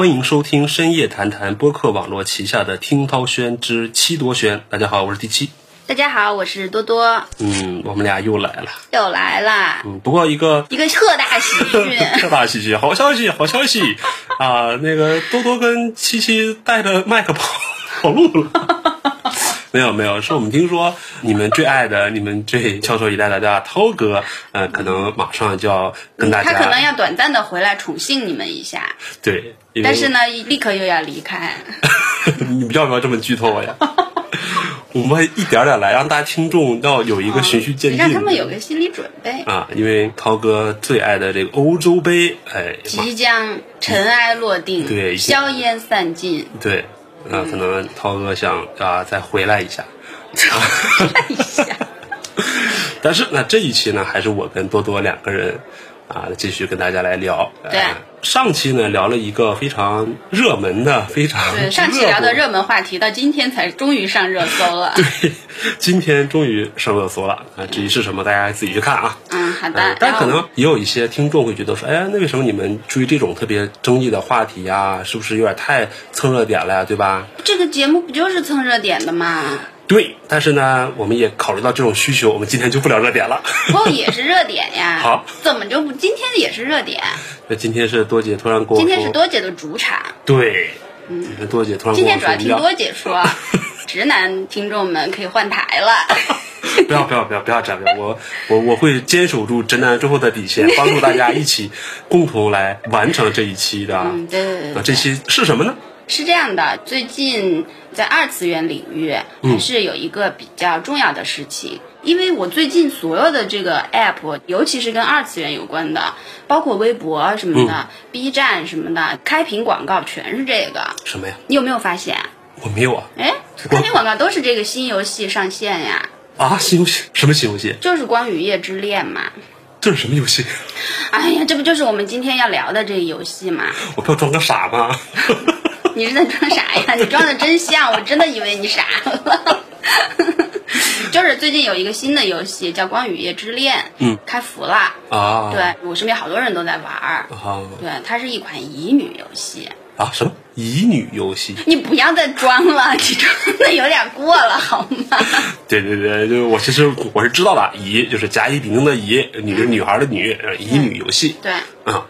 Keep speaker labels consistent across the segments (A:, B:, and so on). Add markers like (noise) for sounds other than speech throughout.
A: 欢迎收听深夜谈谈播客网络旗下的听涛轩之七多轩。大家好，我是第七。
B: 大家好，我是多多，
A: 嗯，我们俩又来了。
B: 又来了！
A: 嗯，不过一个
B: 一个特大喜讯，(laughs)
A: 特大喜讯，好消息，好消息啊！那个多多跟七七带着麦克跑跑路了。没有没有，是我们听说你们最爱的、你们最翘首以待的大涛哥，呃，可能马上就要跟大家，
B: 他可能要短暂的回来宠幸你们一下，
A: 对，
B: 但是呢，立刻又要离开。(laughs)
A: 你们要不要这么剧透呀？(laughs) 我们一点点来，让大家听众要有一个循序渐进，
B: 让他们有个心理准备。
A: 啊，因为涛哥最爱的这个欧洲杯，哎，
B: 即将尘埃落定，
A: 对
B: 硝烟散尽，
A: 对，啊，可能涛哥想啊再回来一下，
B: 看一下。(laughs)
A: 但是那这一期呢，还是我跟多多两个人啊，继续跟大家来聊。
B: 对
A: 呃上期呢聊了一个非常热门的、非常
B: 对，上期聊的热门话题，到今天才终于上热搜了。(laughs)
A: 对，今天终于上热搜了啊！至于是什么，大家自己去看啊。
B: 嗯，好的
A: 呃。但可能也有一些听众会觉得说，哎呀，那为什么你们追这种特别争议的话题呀？是不是有点太蹭热点了呀？对吧？
B: 这个节目不就是蹭热点的吗？
A: 对，但是呢，我们也考虑到这种需求，我们今天就不聊热点了。
B: 不也是热点呀？(laughs)
A: 好，
B: 怎么就不？今天也是热点，
A: 那今天是多姐突然跟我，
B: 今天是多姐的主场。
A: 对，嗯，多姐突然
B: 今天主要听多姐说，(laughs) 直男听众们可以换台了。(laughs)
A: 不要不要不要不要这样，我我我会坚守住直男最后的底线，帮助大家一起共同来完成这一期的。
B: 嗯，对对对
A: 啊，这期是什么呢？
B: 是这样的，最近在二次元领域
A: 嗯
B: 还是有一个比较重要的事情，因为我最近所有的这个 app，尤其是跟二次元有关的，包括微博什么的、B 站什么的，开屏广告全是这个。
A: 什么呀？
B: 你有没有发现？
A: 我没有啊
B: 哎，开屏广告都是这个新游戏上线呀，
A: 啊！新游戏什么新游戏？
B: 就是《光与夜之恋》嘛。
A: 这是什么游戏？
B: 哎呀，这不就是我们今天要聊的这个游戏吗？
A: 我不要装个傻吗？(laughs) (laughs)
B: 你是在装啥呀？你装的真像，我真的以为你傻了。(laughs) 就是最近有一个新的游戏叫《光与夜之恋》，
A: 嗯，
B: 开服了。
A: 啊，
B: 对我身边好多人都在玩儿。
A: 啊
B: 对，它是一款乙女游戏。
A: 啊什么乙女游戏？
B: 你不要再装了，你装的有点过了好吗？(laughs)
A: 对对对，就是我其实我是知道的，乙就是甲乙丙丁的乙，女是女孩的女，呃乙女游戏
B: 对，
A: 啊。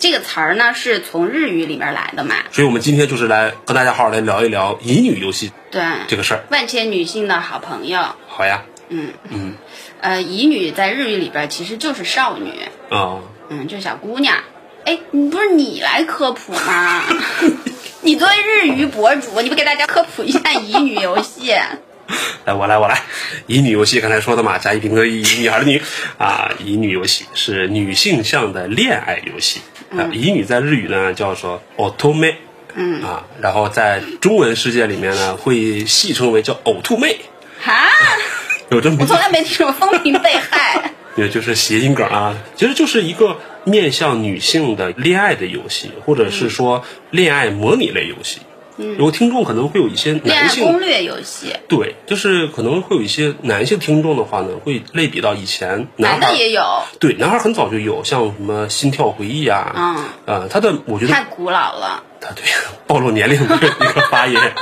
B: 这个词儿呢是从日语里面来的嘛。
A: 所以我们今天就是来和大家好好来聊一聊乙女游戏
B: 对，
A: 这个事儿。
B: 万千女性的好朋友。
A: 好呀，
B: 嗯
A: 嗯
B: 呃，乙女在日语里边其实就是少女。
A: 啊，
B: 嗯，就是小姑娘。哎，你不是你来科普吗？(laughs) 你作为日语博主，你不给大家科普一下乙女游戏？(laughs)
A: 来我来我来，乙女游戏刚才说的嘛，甲乙丙丁乙女孩的女啊，乙女游戏是女性向的恋爱游戏啊，乙女在日语呢叫做 otome，嗯啊，然后在中文世界里面呢会戏称为叫呕吐妹，
B: 哈，(laughs)
A: 有这么
B: 我从来没听说风评被害。(laughs)
A: 也就是谐音梗啊，其实就是一个面向女性的恋爱的游戏，或者是说恋爱模拟类游戏。嗯，有听众可能会有一些男性
B: 攻略游戏，
A: 对，就是可能会有一些男性听众的话呢，会类比到以前男
B: 的也有，
A: 对，男孩很早就有，像什么心跳回忆啊，
B: 嗯，
A: 呃，他的我觉得
B: 太古老了。
A: 他对 (laughs) 暴露年龄的一个发言，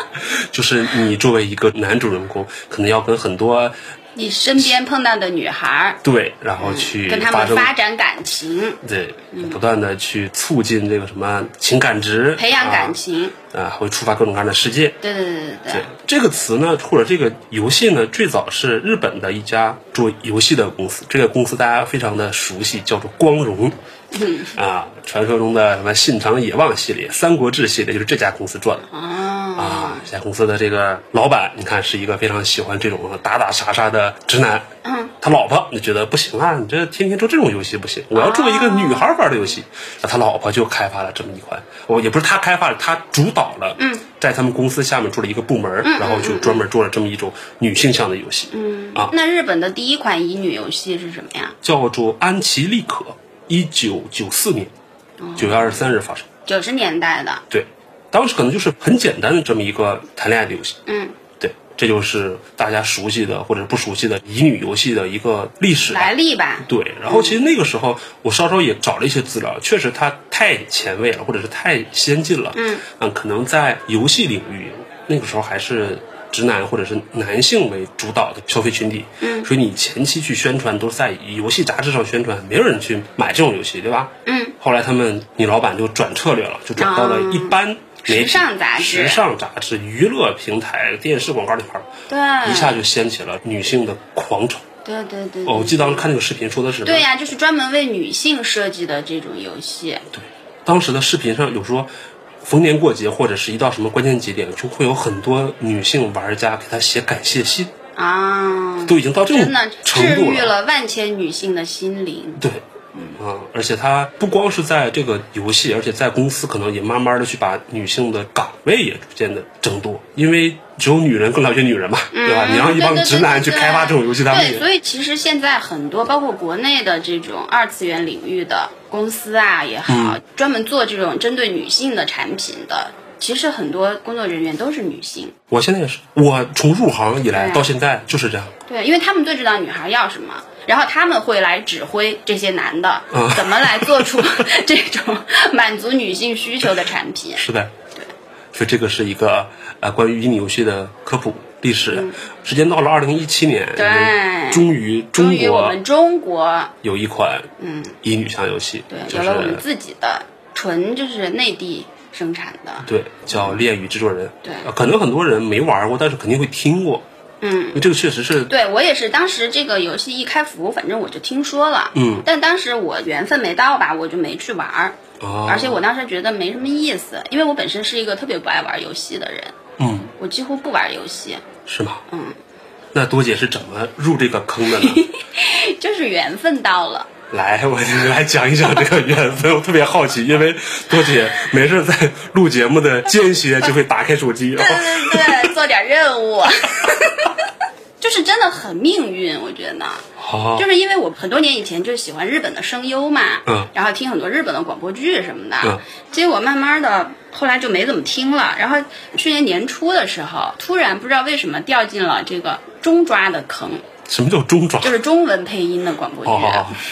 A: 就是你作为一个男主人公，可能要跟很多
B: 你身边碰到的女孩儿，
A: 对，然后去
B: 跟他们
A: 发
B: 展感情，
A: 对，不断的去促进这个什么情感值，
B: 培养感
A: 啊
B: 情。
A: 啊，会触发各种各样的世界。
B: 对对对对
A: 对
B: 对，
A: 这个词呢，或者这个游戏呢，最早是日本的一家做游戏的公司，这个公司大家非常的熟悉，叫做光荣。(laughs) 啊，传说中的什么信长野望系列、三国志系列，就是这家公司做的。
B: 哦，
A: 啊，这家公司的这个老板，你看是一个非常喜欢这种打打杀杀的直男。
B: 嗯，
A: 他老婆就觉得不行啊，你这天天做这种游戏不行，我要做一个女孩玩的游戏。那他老婆就开发了这么一款，我也不是他开发的，他主导了。
B: 嗯，
A: 在他们公司下面做了一个部门，然后就专门做了这么一种女性向的游戏。
B: 嗯
A: 啊，
B: 那日本的第一款乙女游戏是什么呀？
A: 叫做安琪丽可，一九九四年九月二十三日发生。
B: 九十年代的。
A: 对，当时可能就是很简单的这么一个谈恋爱的游戏。
B: 嗯，
A: 对，这就是大家熟悉的或者不熟悉的乙女游戏的一个历史
B: 来历吧。
A: 对，然后其实那个时候我稍稍也找了一些资料，确实它太前卫了，或者是太先进了。
B: 嗯
A: 可能在游戏领域那个时候还是直男或者是男性为主导的消费群体。
B: 嗯
A: 所以你前期去宣传都是在游戏杂志上宣传，没有人去买这种游戏，对吧？
B: 嗯，
A: 后来他们你老板就转策略了，就转到了一般
B: 时尚杂志
A: 时尚杂志、娱乐平台、电视广告那块儿，
B: 对，
A: 一下就掀起了女性的狂潮。
B: 对对对。
A: 哦，我记得当时看那个视频说的是，
B: 对呀、就是专门为女性设计的这种游戏。
A: 对，当时的视频上有说，逢年过节或者是一到什么关键节点，就会有很多女性玩家给他写感谢信，
B: 啊，
A: 都已经到这种
B: 程度
A: 了
B: 治愈
A: 了。
B: 万千女性的心灵。
A: 对，啊、而且他不光是在这个游戏，而且在公司可能也慢慢的去把女性的岗位也逐渐的争夺，因为只有女人更了解女人嘛，对吧？你让一帮直男去开发这种游戏，他们
B: 对，所以其实现在很多，包括国内的这种二次元领域的公司啊也好，
A: 嗯
B: 专门做这种针对女性的产品的，其实很多工作人员都是女性。
A: 我现在也是，我从入行以来到现在就是这样。
B: 对，因为他们最知道女孩要什么，然后他们会来指挥这些男的
A: 嗯
B: 怎么来做出 (laughs) 这种满足女性需求的产品。
A: 是的，对，所以这个是一个呃关于乙女游戏的科普历史。时间到了二零一七年，
B: 嗯对
A: 终于
B: 终
A: 中国
B: 于我们中国
A: 有一款
B: 嗯
A: 乙女向游戏，
B: 对
A: 就是
B: 有了我们自己的纯就是内地生产的。
A: 对叫《恋与制作人》。
B: 对
A: 呃可能很多人没玩过，但是肯定会听过，
B: 嗯，
A: 这个确实是
B: 对我也是，当时这个游戏一开服，反正我就听说了，
A: 嗯，
B: 但当时我缘分没到吧，我就没去玩儿，
A: 啊，
B: 而且我当时觉得没什么意思，因为我本身是一个特别不爱玩游戏的人，
A: 嗯
B: 我几乎不玩游戏，
A: 是吗？
B: 嗯，
A: 那多姐是怎么入这个坑的呢？(laughs)
B: 就是缘分到了。
A: 来，我来讲一讲这个缘分，我特别好奇，因为多姐没事在录节目的间歇就会打开手机，
B: 对对对，做点任务，(laughs) 就是真的很命运，我觉得。
A: 好。
B: 就是因为我很多年以前就喜欢日本的声优嘛，
A: 嗯。
B: 然后听很多日本的广播剧什么的，
A: 嗯。
B: 结果慢慢的后来就没怎么听了。然后去年年初的时候，突然不知道为什么掉进了这个中抓的坑，
A: 什么叫中爪？
B: 就是中文配音的广播剧。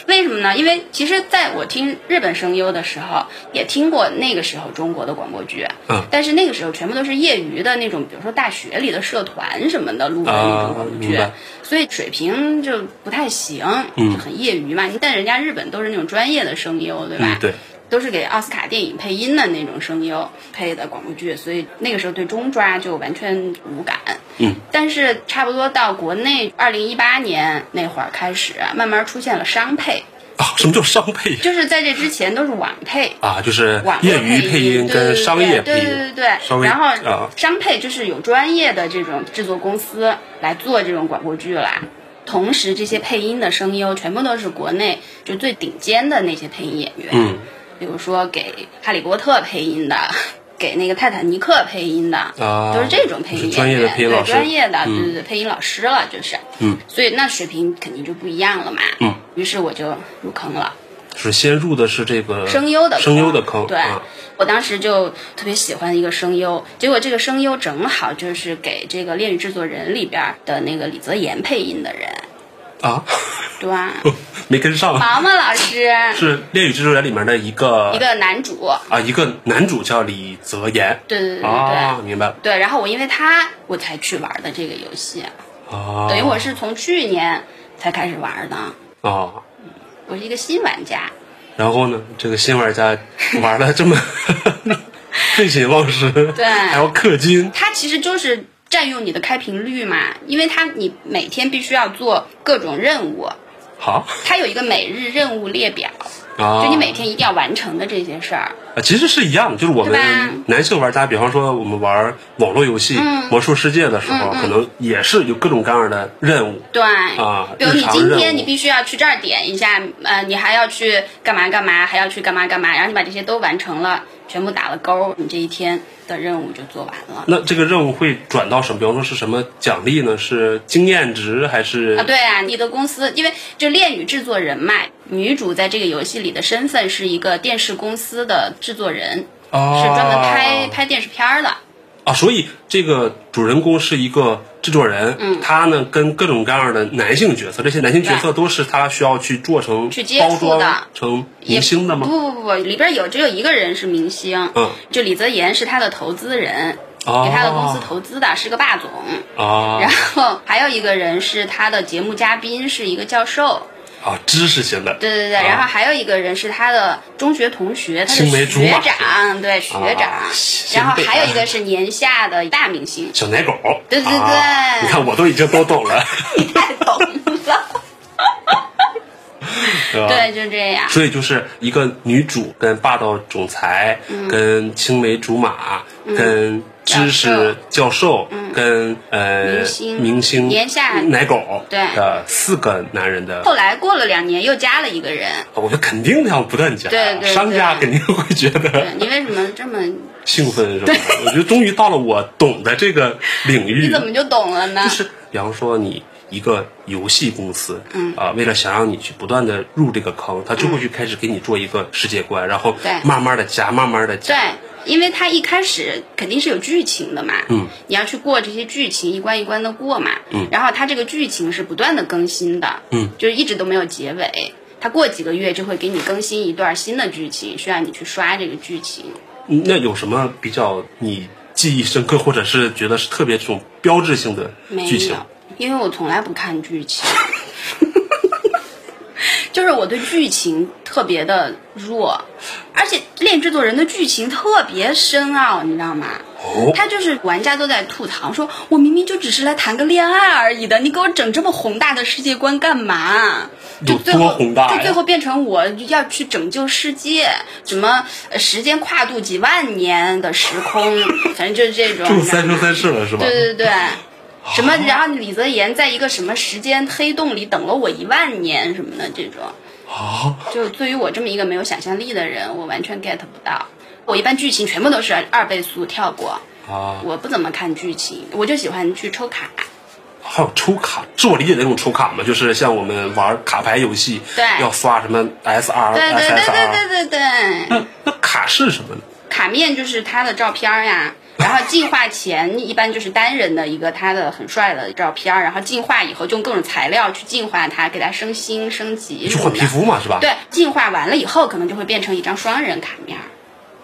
B: 为什么呢？因为其实在我听日本声优的时候，也听过那个时候中国的广播剧，
A: 嗯
B: 但是那个时候全部都是业余的那种，比如说大学里的社团什么的录的那种广播剧，
A: 啊
B: 所以水平就不太行，
A: 嗯
B: 就很业余嘛。但人家日本都是那种专业的声优，对吧？
A: 嗯，对，
B: 都是给奥斯卡电影配音的那种声优配的广播剧，所以那个时候对中抓就完全无感。
A: 嗯，
B: 但是差不多到国内二零一八年那会儿开始，慢慢出现了商配，
A: 啊，什么叫商配？
B: 就是在这之前都是网配。
A: 啊，就是
B: 网
A: 业余配音
B: 对
A: 跟商业配
B: 对对对
A: 音，
B: 对对
A: 稍微
B: 然后
A: 啊
B: 商配就是有专业的这种制作公司来做这种广播剧啦。同时，这些配音的声优全部都是国内就最顶尖的那些配音演员，
A: 嗯，
B: 比如说给《哈利波特》配音的，给那个《泰坦尼克》配音的，
A: 啊
B: 都是这种配音
A: 是专业的配音老师。
B: 对专业的，
A: 嗯。
B: 对对对，配音老师了，就是，
A: 嗯，
B: 所以那水平肯定就不一样了嘛，
A: 嗯，
B: 于是我就入坑了。
A: 是先入的是这个
B: 声优的坑。
A: 声优的坑，
B: 对、
A: 啊。
B: 我当时就特别喜欢一个声优，结果这个声优正好就是给这个《恋与制作人》里边的那个李泽言配音的人，
A: 啊，
B: 对吧？(laughs)
A: 没跟上，
B: 毛毛老师，
A: 是《恋与制作人》里面的一个
B: 一个男主，
A: 啊，一个男主叫李泽言，
B: 对对对对对。
A: 啊，明白。了
B: 对，然后我因为他我才去玩的这个游戏，
A: 啊，
B: 等于我是从去年才开始玩的，
A: 啊，
B: 我是一个新玩家。
A: 然后呢，这个新玩家 (laughs) 玩的这么 (laughs) 废寝忘食，
B: 对。
A: 还要氪金，
B: 它其实就是占用你的开屏率嘛，因为它你每天必须要做各种任务，
A: 好。
B: 它有一个每日任务列表，
A: 啊，
B: 就你每天一定要完成的这些事儿。
A: 啊，其实是一样的，就是我们男性玩家，比方说我们玩网络游戏
B: 嗯《
A: 魔兽世界》的时候，可能也是有各种各样的任务。
B: 对，
A: 啊
B: 比如你今天你必须要去这儿点一下，呃，你还要去干嘛干嘛，还要去干嘛干嘛，然后你把这些都完成了，全部打了勾，你这一天的任务就做完了。
A: 那这个任务会转到什么？比方说是什么奖励呢？是经验值还是
B: 啊，对啊，你的公司因为就恋与制作人嘛，女主在这个游戏里的身份是一个电视公司的制作人，
A: 哦
B: 是专门拍拍电视片儿的。
A: 啊，所以这个主人公是一个制作人，
B: 嗯
A: 他呢跟各种各样的男性角色，这些男性角色都是他需要去做成
B: 去接
A: 包装
B: 触的
A: 成明星的吗？
B: 不不不不，里边有只有一个人是明星，
A: 嗯，
B: 就李泽言是他的投资人，
A: 哦
B: 给他的公司投资的，是个霸总。
A: 啊
B: 然后还有一个人是他的节目嘉宾，是一个教授。
A: 啊，知识型的，
B: 对对对，
A: 啊
B: 然后还有一个人是他的中学同学，他的
A: 青梅竹
B: 学
A: 马
B: 长，对学长
A: 啊。
B: 然后还有一个是年下的大明星，
A: 小奶狗，
B: 对对对
A: 啊你看我都已经都懂了，(laughs)
B: 你太懂了。
A: 对
B: 就这样。
A: 所以就是一个女主跟霸道总裁，
B: 嗯
A: 跟青梅竹马，跟知识教授，跟呃
B: 明星
A: 明星
B: 年下
A: 奶狗
B: 对
A: 的四个男人的，
B: 后来过了两年，又加了一个人。
A: 我觉得肯定要不断加，
B: 对对
A: 商家肯定会觉
B: 对
A: 得
B: 你为什么这么？(laughs)
A: 兴奋，是吧？我觉得终于到了我懂的这个领域，
B: 你怎么就懂了呢？
A: 就是比方说你一个游戏公司，嗯啊、为了想让你去不断的入这个坑，他就会去开始给你做一个世界观，然后
B: 对
A: 慢慢的加，慢慢的加，
B: 对，因为他一开始肯定是有剧情的嘛，
A: 嗯，
B: 你要去过这些剧情，一关一关的过嘛，
A: 嗯，
B: 然后他这个剧情是不断的更新的，
A: 嗯，
B: 就是一直都没有结尾。他过几个月就会给你更新一段新的剧情，需要你去刷这个剧情。
A: 嗯那有什么比较你记忆深刻，或者是觉得是特别这种标志性的剧情
B: 有？，因为我从来不看剧情，(laughs) 就是我对剧情特别的弱，而且恋制作人的剧情特别深奥，你知道吗？
A: 哦，
B: 他就是玩家都在吐槽说，我明明就只是来谈个恋爱而已的，你给我整这么宏大的世界观干嘛？就
A: 多
B: 最后
A: 宏大呀
B: 就最后变成我要去拯救世界，什么呃时间跨度几万年的时空，反正就是这种。(laughs)
A: 就三生三世了是吧？
B: 对对对。什么？然后李泽言在一个什么时间黑洞里等了我一万年什么的这种，
A: 啊，
B: 就对于我这么一个没有想象力的人，我完全 get 不到。我一般剧情全部都是二倍速跳过，
A: 啊，
B: 我不怎么看剧情，我就喜欢去抽卡。
A: 还有抽卡，是我理解的那种抽卡吗？就是像我们玩卡牌游戏，
B: 对
A: 要刷什么 S R、
B: 对对对对对对对，
A: 那那卡是什么呢？
B: 卡面就是他的照片儿呀。然后进化前一般就是单人的一个他的很帅的照片儿，然后进化以后就用各种材料去进化他，给他升星升级。
A: 去换皮肤嘛，是吧？
B: 对，进化完了以后可能就会变成一张双人卡面儿。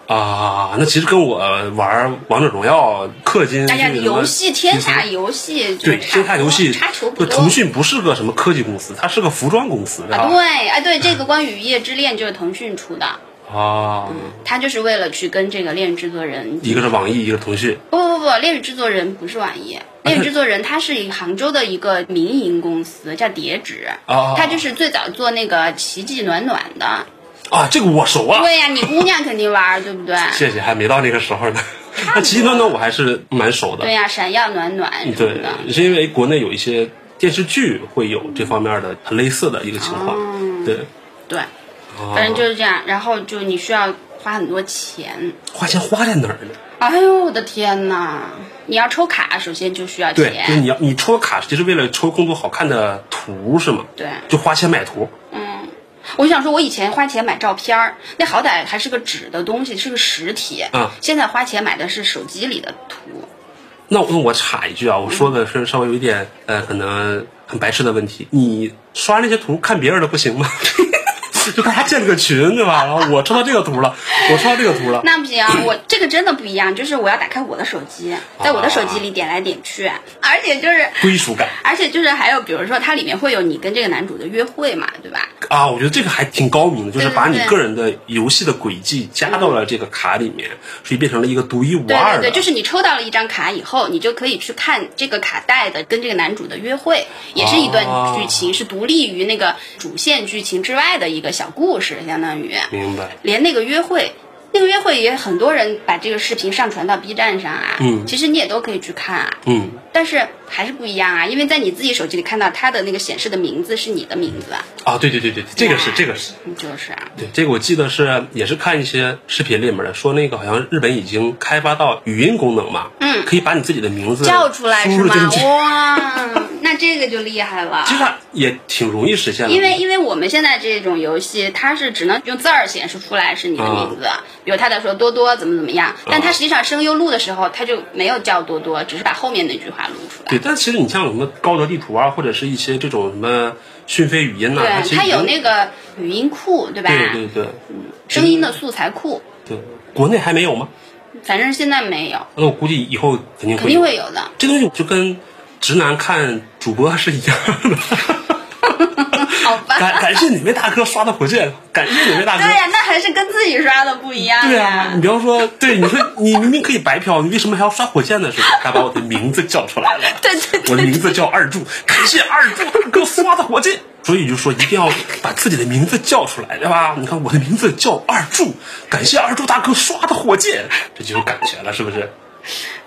A: 啊，那其实跟我玩王者荣耀氪金，
B: 大家游戏天下游戏
A: 对
B: 差不多
A: 天下游戏，
B: 差球不多。
A: 就腾讯不是个什么科技公司，它是个服装公司，对吧？
B: 啊，对，哎，对，这个《关于雨夜之恋》就是腾讯出的，
A: 啊，
B: 它就是为了去跟这个恋与制作人。
A: 一个是网易，一个是腾讯。
B: 不不不，恋与制作人不是网易，恋与制作人它是杭州的一个民营公司，叫叠纸。
A: 啊
B: 它就是最早做那个奇迹暖暖的。
A: 啊，这个我熟啊。
B: 对呀、你姑娘肯定玩，对不对？
A: 谢谢，还没到那个时候呢。那奇迹暖暖我还是蛮熟的
B: 对。呀、闪耀暖暖
A: 对
B: 的。，
A: 是因为国内有一些电视剧会有这方面的很类似的一个情况。对，
B: 对，
A: 啊
B: 反正就是这样。然后就你需要花很多钱。
A: 花钱花在哪儿呢？
B: 哎呦我的天呐！你要抽卡，首先就需要钱
A: 对，就是。你要你抽卡，就是为了抽更多好看的图是吗？
B: 对
A: 就花钱买图。
B: 嗯我想说，我以前花钱买照片儿，那好歹还是个纸的东西，是个实体。
A: 嗯
B: 现在花钱买的是手机里的图。
A: 那我那我插一句啊，我说的是稍微有一点呃，可能很白痴的问题。你刷那些图看别人的不行吗？(laughs) 就大家建了个群对吧？然后我抽到这个图了，我抽到这个图了。
B: 那不行，我这个真的不一样，就是我要打开我的手机，在我的手机里点来点去，而且就是。
A: 归属感
B: 而且就是还有，比如说它里面会有你跟这个男主的约会嘛，对吧？
A: 啊，我觉得这个还挺高明的，就是把你个人的游戏的轨迹加到了这个卡里面，所以变成了一个独一无二的。
B: 对对，就是你抽到了一张卡以后，你就可以去看这个卡带的跟这个男主的约会，也是一段
A: 哦
B: 剧情，是独立于那个主线剧情之外的一个小故事，相当于
A: 明白。
B: 连那个约会。那个约会也很多人把这个视频上传到 B 站上啊，
A: 嗯。
B: 其实你也都可以去看啊，
A: 嗯，
B: 但是还是不一样啊，因为在你自己手机里看到它的那个显示的名字是你的名字啊，
A: 啊，对对对对，这个是这个是。
B: 就是啊，
A: 对，这个我记得是也是看一些视频里面的，说那个好像日本已经开发到语音功能嘛，
B: 嗯。
A: 可以把你自己的名字
B: 叫出来是吗？哇，那这个就厉害了。
A: 其实它也挺容易实现的。
B: 因为因为我们现在这种游戏，它是只能用字儿显示出来是你的名字，比如他在说多多怎么怎么样，但他实际上声优录的时候，他就没有叫多多，只是把后面那句话录出来。
A: 对，但其实你像什么高德地图啊，或者是一些这种什么讯飞语音呐、
B: 对，它有那个语音库，对吧？
A: 对对对
B: 声音的素材库，
A: 对，国内还没有吗？
B: 反正现在没有，
A: 那我估计以后肯定会
B: 肯定会有的。
A: 这东西就跟直男看主播是一样的。
B: 好吧。
A: 感感谢哪位大哥刷的火箭，感谢哪位大哥。
B: 对呀、那还是跟自己刷的不一样
A: 对
B: 呀。
A: 啊，你比方说，对，你说你明明可以白嫖，你为什么还要刷火箭的时候，他把我的名字叫出来了。(laughs)
B: 对对对
A: 我的名字叫二柱，感谢二柱大哥刷的火箭。所以就说一定要把自己的名字叫出来，对吧？你看我的名字叫二柱，感谢二柱大哥刷的火箭，这就有感觉了，是不是？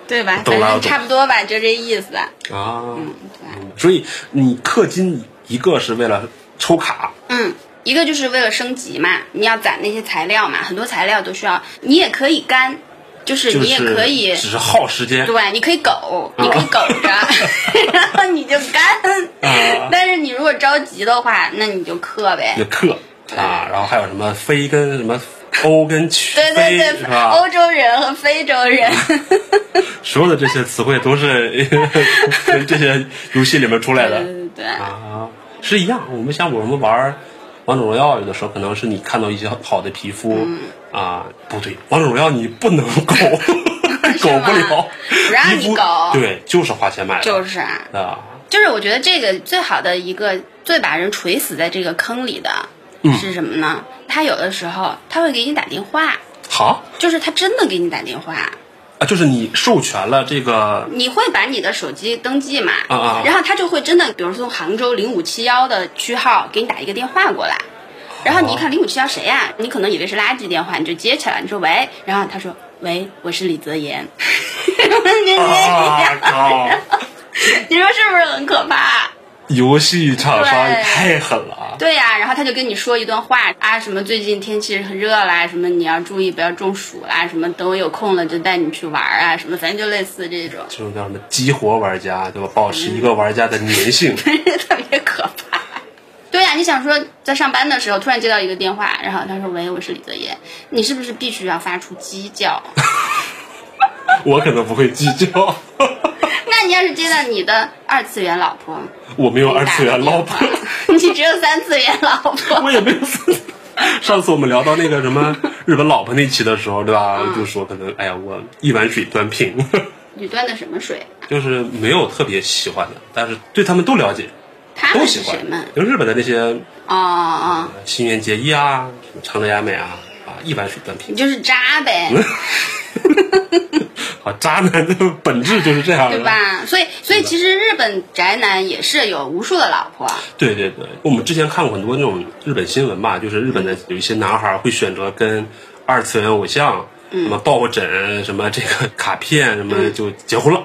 B: 对吧？
A: 懂了
B: 反正差不多吧，就这意思。
A: 啊，
B: 对
A: 嗯所以你氪金一个是为了抽卡，
B: 嗯，一个就是为了升级嘛，你要攒那些材料嘛，很多材料都需要，你也可以干，就是你也可以。
A: 只是耗时间。
B: 对，你可以苟，你可以苟着，(laughs) 然后你就干。
A: 啊
B: 但是你如果着急的话，那你就氪呗
A: 就。氪啊，然后还有什么飞跟什么欧跟曲 (laughs)
B: 对对对？欧洲人和非洲人，(laughs)
A: 所有的这些词汇都是跟这些游戏里面出来的
B: 对对对对，
A: 啊，是一样。我们像我们玩王者荣耀，有的时候可能是你看到一些好的皮肤、
B: 嗯。
A: 啊，不对，王者荣耀你不能苟，(laughs) 苟不了，
B: 不让你苟
A: 对，就是花钱买的，
B: 就是啊，
A: 啊，
B: 就是我觉得这个最好的一个最把人锤死在这个坑里的
A: 嗯。
B: 是什么呢？他有的时候他会给你打电话，
A: 好。
B: 就是他真的给你打电话，
A: 啊，就是你授权了这个
B: 你会把你的手机登记嘛，
A: 啊啊。
B: 然后他就会真的，比如说从杭州零五七幺的区号给你打一个电话过来，然后你一看零五七幺谁呀、你可能以为是垃圾电话，你就接起来，你说喂，然后他说喂，我是李泽言，(laughs)
A: 啊靠，(laughs)
B: 你说是不是很可怕？
A: 游戏厂商也太狠了啊！
B: 对呀、然后他就跟你说一段话啊，什么最近天气很热啦，什么你要注意不要中暑啦，什么等我有空了就带你去玩啊，什么反正就类似这种，
A: 这种叫什么激活玩家，对吧？保持一个玩家的粘性。(laughs)
B: 特别可怕。对呀、你想说在上班的时候突然接到一个电话，然后他说喂，我是李泽言，你是不是必须要发出鸡叫？(laughs)
A: 我可能不会计较，
B: 那你要是接到你的二次元老婆，
A: 我没有二次元老婆，(laughs)
B: 你只有三次元老婆，(laughs)
A: 我也没有。上次我们聊到那个什么 (laughs) 日本老婆那期的时候，对吧？就说可能哎呀，我一碗水端平，
B: 你端的什么水？
A: 就是没有特别喜欢的，但是对他们都了解，
B: 他们
A: 都喜欢。就日本的那些
B: 哦哦，
A: 新垣结衣啊，什么长泽雅美啊，啊，一碗水端平。
B: 你就是渣呗。(laughs)
A: 好，渣男的本质就是这样的，
B: 对？吧？所以，所以其实日本宅男也是有无数的老婆，
A: 对对对，我们之前看过很多那种日本新闻吧，就是日本的有一些男孩会选择跟二次元偶像，什么抱枕，什么这个卡片，什么就结婚了，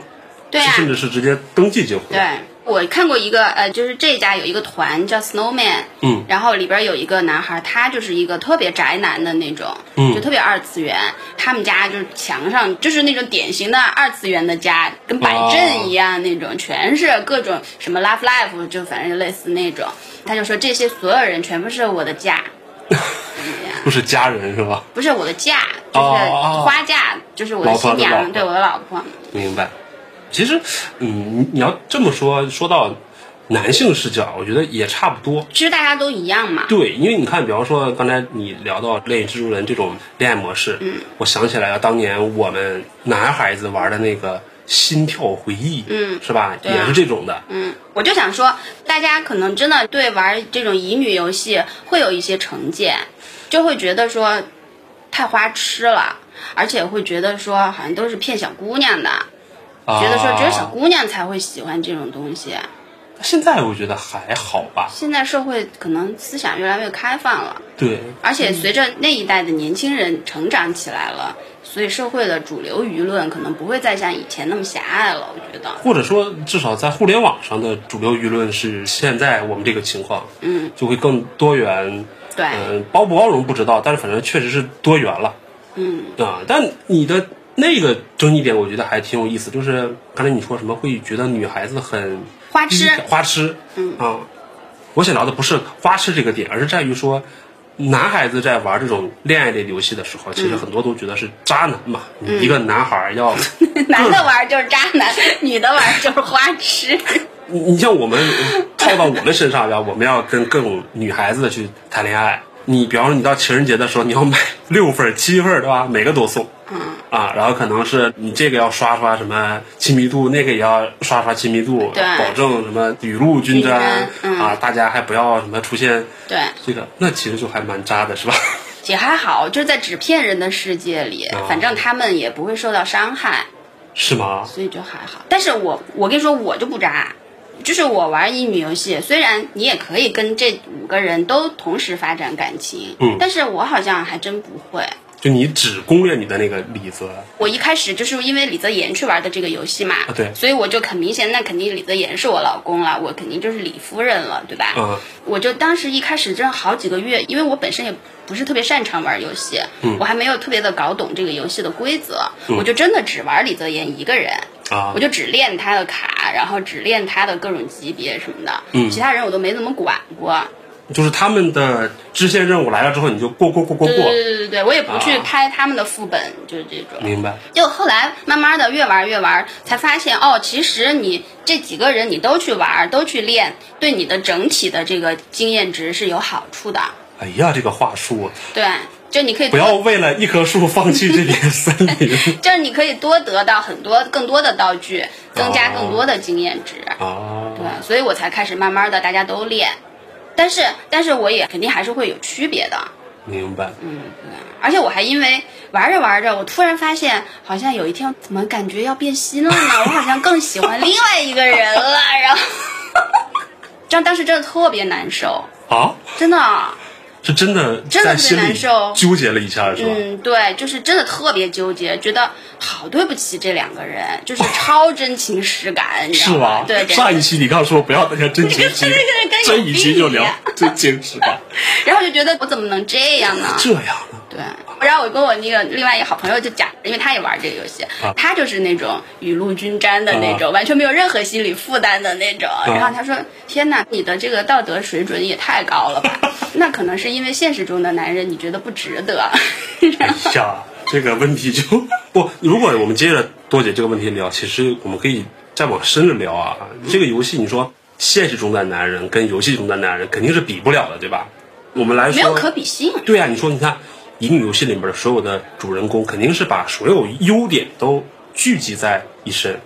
B: 对啊，
A: 甚至是直接登记结婚。
B: 对。我看过一个呃，就是这家有一个团叫 Snowman，
A: 嗯，
B: 然后里边有一个男孩，他就是一个特别宅男的那种，
A: 嗯
B: 就特别二次元。他们家就是墙上就是那种典型的二次元的家，跟摆阵一样那种，全是各种什么 Love Life，就反正就类似那种。他就说这些所有人全部是我的家，(laughs)
A: 不是家人是吧？
B: 不是我的嫁，就是花嫁，就是我的新娘，对我的老婆。
A: 明白。其实，嗯，你你要这么说，说到男性视角，我觉得也差不多。
B: 其实大家都一样嘛。
A: 对，因为你看，比方说刚才你聊到《恋与蜘蛛人》这种恋爱模式，嗯，我想起来了，当年我们男孩子玩的那个《心跳回忆》，
B: 嗯
A: 是吧？
B: 啊
A: 也是这种的，
B: 嗯，我就想说，大家可能真的对玩这种乙女游戏会有一些成见，就会觉得说太花痴了，而且会觉得说好像都是骗小姑娘的，
A: 啊
B: 觉得说只有小姑娘才会喜欢这种东西。
A: 现在我觉得还好吧，
B: 现在社会可能思想越来越开放了，
A: 对，
B: 而且随着那一代的年轻人成长起来了，所以社会的主流舆论可能不会再像以前那么狭隘了。我觉得，
A: 或者说至少在互联网上的主流舆论是现在我们这个情况，
B: 嗯，
A: 就会更多元，
B: 对，
A: 嗯、包不包容不知道，但是反正确实是多元了。
B: 嗯，
A: 啊，但你的那个争议点，我觉得还挺有意思，就是刚才你说什么会觉得女孩子很
B: 花痴，
A: 花痴，嗯啊，我想聊的不是花痴这个点，而是在于说，男孩子在玩这种恋爱类游戏的时候，其实很多都觉得是渣男嘛。一个男孩儿要 (laughs)
B: 男的玩就是渣男，女的玩就是花痴。
A: 你 (laughs) 你像我们套到我们身上要，我们要跟各种女孩子去谈恋爱。你比方说，你到情人节的时候，你要买六份儿、七份儿，对吧？每个都送。
B: 嗯。
A: 啊，然后可能是你这个要刷刷什么亲密度，那个也要刷刷亲密度，
B: 对
A: 保证什么雨露均沾
B: 嗯
A: 啊，大家还不要什么出现
B: 对，
A: 这个，那其实就还蛮渣的，是吧？(laughs)
B: 也还好，就是在纸片人的世界里，
A: 哦
B: 反正他们也不会受到伤害，
A: 是吗？
B: 所以就还好。但是我我跟你说，我就不渣。就是我玩乙女游戏，虽然你也可以跟这五个人都同时发展感情，
A: 嗯
B: 但是我好像还真不会。
A: 就你只攻略你的那个李泽，
B: 我一开始就是因为李泽言去玩的这个游戏嘛，
A: 啊对
B: 所以我就很明显，那肯定李泽言是我老公了，我肯定就是李夫人了，对吧？
A: 嗯
B: 我就当时一开始真的好几个月，因为我本身也不是特别擅长玩游戏，嗯我还没有特别的搞懂这个游戏的规则，我就真的只玩李泽言一个人。
A: 啊
B: 我就只练他的卡，然后只练他的各种级别什么的，
A: 嗯
B: 其他人我都没怎么管过。
A: 就是他们的支线任务来了之后，你就过过过过过，
B: 对对对对，我也不去
A: 啊
B: 拍他们的副本，就是这种。
A: 明白？
B: 就后来慢慢的越玩越玩，才发现哦，其实你这几个人你都去玩，都去练，对你的整体的这个经验值是有好处的。
A: 哎呀，这个话术，
B: 对，就你可以
A: 不要为了一棵树放弃这片森林
B: 就是你可以多得到很多更多的道具，增加更多的经验值。
A: 哦。(laughs)
B: 对，所以我才开始慢慢的大家都练，但是但是我也肯定还是会有区别的。
A: 明白。
B: 嗯，对，而且我还因为玩着玩着，我突然发现，好像有一天怎么感觉要变心了呢？我好像更喜欢另外一个人了，然后，(laughs) 这样当时真的特别难受，
A: 啊，
B: 真的，
A: 是真的
B: 真的特别
A: 在心里
B: 难受
A: 纠结了一下，是吧？
B: 嗯，对，就是真的特别纠结，觉得好对不起这两个人，就是超真情实感，你知道
A: 是吧？
B: 对，对
A: 上一期你刚说不要大家 (laughs) 真情实感，
B: 有
A: 这一期就聊真情实感，
B: 然后就觉得我怎么能这样呢？
A: 这样呢？
B: 对，然后我跟我那个另外一个好朋友就讲，因为他也玩这个游戏，
A: 啊
B: 他就是那种雨露均沾的那种，完全没有任何心理负担的那种。然后 (laughs) 他说：“天哪，你的这个道德水准也太高了吧？(laughs) 那可能是因为现实中的男人你觉得不值得。(laughs)
A: 哎呀，这个问题就不，如果我们接着多姐这个问题聊，其实我们可以再往深了聊啊。这个游戏，你说现实中的男人跟游戏中的男人肯定是比不了的，对吧？我们来说，
B: 没有可比性。
A: 对呀、你说你看乙女游戏里面的所有的主人公，肯定是把所有优点都聚集在一身。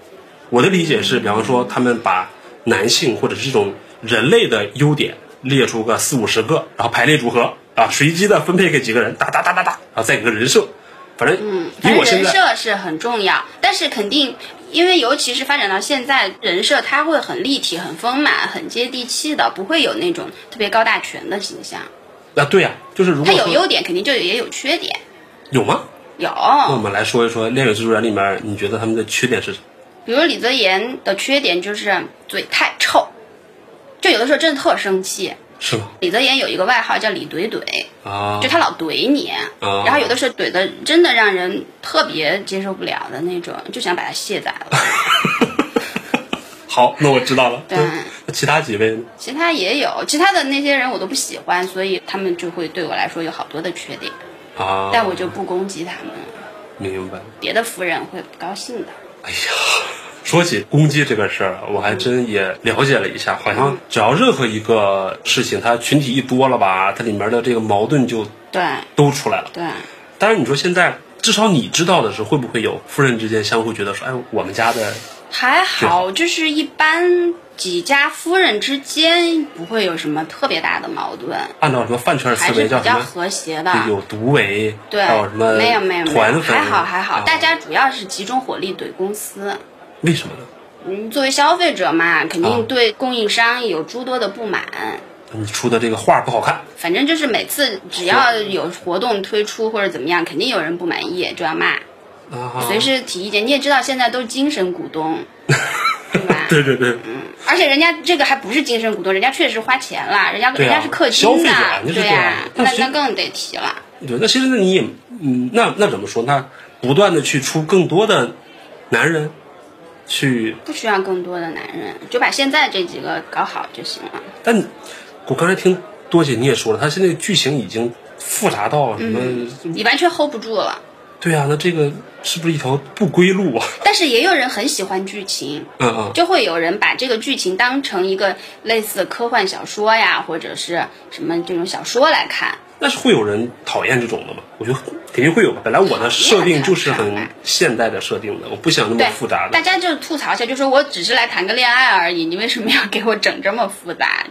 A: 我的理解是，比方说他们把男性或者是这种人类的优点列出个四五十个，然后排列组合啊，随机的分配给几个人，哒哒哒哒哒，然后再给个人设。反正
B: 嗯，反正人设是很重要，但是肯定，因为尤其是发展到现在，人设它会很立体、很丰满、很接地气的，不会有那种特别高大全的形象。
A: 啊，对呀、就是如
B: 它
A: 果说
B: 有优点，肯定就也有缺点。
A: 有吗？
B: 有，
A: 那我们来说一说《恋与制作人》里面，你觉得他们的缺点是什么？
B: 比如李泽言的缺点就是嘴太臭，就有的时候真的特生气。
A: 是吗？
B: 李泽言有一个外号叫李怼怼，
A: 啊
B: 就他老怼你，
A: 啊
B: 然后有的时候怼的真的让人特别接受不了的那种，就想把他卸载了。(laughs)
A: 好，那我知道了。
B: 对
A: 那其他几位呢？
B: 其他也有，其他的那些人我都不喜欢，所以他们就会对我来说有好多的缺点，
A: 啊，
B: 但我就不攻击他们，
A: 明白。
B: 别的夫人会不高兴的。
A: 哎呀，说起攻击这个事儿，我还真也了解了一下，好像只要任何一个事情，它群体一多了吧，它里面的这个矛盾就
B: 对
A: 都出来了。
B: 对，
A: 但是你说现在，至少你知道的是，会不会有夫人之间相互觉得说，哎，我们家的
B: 还好，就是一般几家夫人之间不会有什么特别大的矛盾，
A: 按照什么饭圈思维叫什么？
B: 和谐的。
A: 有独为，
B: 对
A: 还有什么，
B: 没有没有
A: 团粉，
B: 还好还好，
A: 啊
B: 大家主要是集中火力怼公司。
A: 为什么呢？
B: 嗯，作为消费者嘛，肯
A: 啊
B: 定对供应商有诸多的不满。
A: 你出的这个画不好看，
B: 反正就是每次只要有活动推出或者怎么样，肯定有人不满意就要骂，
A: 啊，
B: 随时提意见。你也知道现在都是精神股东，(laughs) 对吧？
A: 对对对，
B: 而且人家这个还不是精神股东，人家确实花钱了，人家、
A: 啊
B: 人家是氪金的，
A: 啊
B: 对呀、
A: 那
B: 那更得提了。
A: 对，那其实那你也，嗯，那那怎么说？那不断的去出更多的男人，去，
B: 不需要更多的男人，就把现在这几个搞好就行了。
A: 但我刚才听多姐你也说了，他现在剧情已经复杂到什么？
B: 你完全 hold 不住了。
A: 对啊，那这个是不是一条不归路啊？
B: 但是也有人很喜欢剧情，
A: 嗯嗯，
B: 就会有人把这个剧情当成一个类似科幻小说呀，或者是什么这种小说来看。
A: 但是会有人讨厌这种的吗？我觉得肯定会有吧。本来我的设定就是很现代的设定的，我不想那么复杂的。
B: 大家就吐槽一下，就说我只是来谈个恋爱而已，你为什么要给我整这么复杂？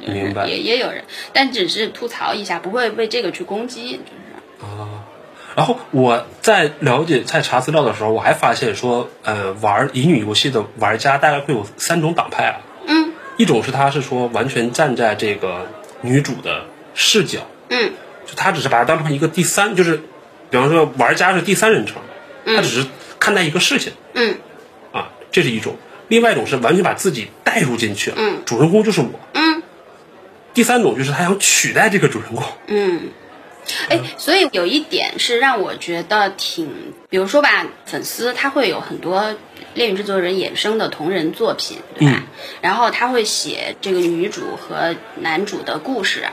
B: 也也有人，但只是吐槽一下，不会为这个去攻击，就是。
A: 啊。然后我在了解、在查资料的时候，我还发现说，呃，玩乙女游戏的玩家大概会有三种党派啊。
B: 嗯。
A: 一种是他是说完全站在这个女主的视角，
B: 嗯，
A: 就他只是把它当成一个第三，就是，比方说玩家是第三人称，他只是看待一个事情，
B: 嗯，
A: 啊，这是一种。另外一种是完全把自己带入进去了，
B: 嗯，
A: 主人公就是我，
B: 嗯。
A: 第三种就是他想取代这个主人公，
B: 嗯。哎，所以有一点是让我觉得挺，比如说吧，粉丝他会有很多恋与制作人衍生的同人作品，对吧？
A: 嗯
B: 然后他会写这个女主和男主的故事，